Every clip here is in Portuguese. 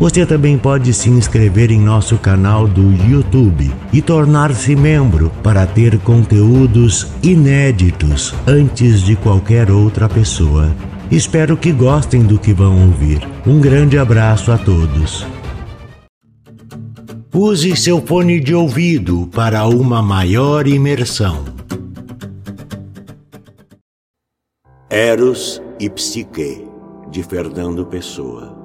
Você também pode se inscrever em nosso canal do YouTube e tornar-se membro para ter conteúdos inéditos antes de qualquer outra pessoa. Espero que gostem do que vão ouvir. Um grande abraço a todos. Use seu fone de ouvido para uma maior imersão. Eros e Psique, de Fernando Pessoa.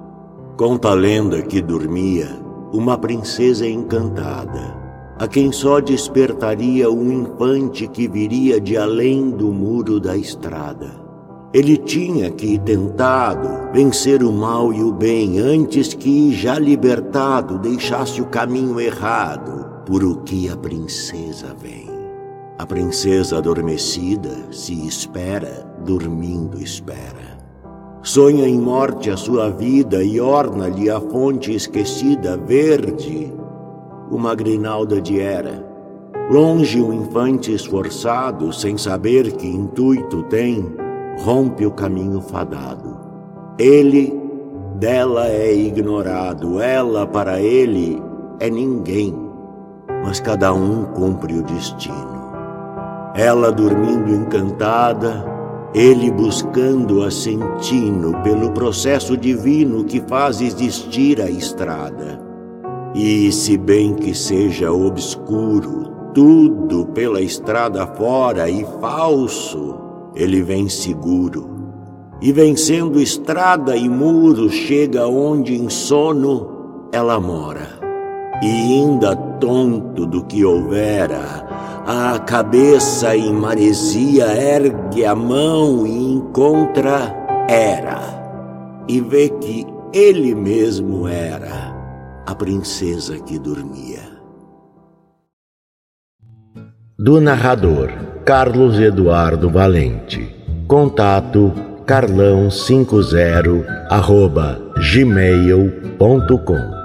Conta a lenda que dormia uma princesa encantada, a quem só despertaria um infante que viria de além do muro da estrada. Ele tinha que tentado vencer o mal e o bem antes que, já libertado, deixasse o caminho errado por o que a princesa vem. A princesa adormecida se espera, dormindo espera. Sonha em morte a sua vida e orna-lhe a fonte esquecida, verde, uma grinalda de era. Longe o infante esforçado, sem saber que intuito tem, rompe o caminho fadado. Ele dela é ignorado, ela para ele é ninguém, mas cada um cumpre o destino. Ela dormindo encantada, ele buscando a sentino pelo processo divino que faz existir a estrada. E se bem que seja obscuro, tudo pela estrada fora e falso, ele vem seguro. E vencendo estrada e muro, chega onde em sono ela mora. E ainda tonto do que houvera, a cabeça em maresia ergue a mão e encontra Era, e vê que ele mesmo era a princesa que dormia. Do narrador Carlos Eduardo Valente. Contato carlão50 arroba gmail.com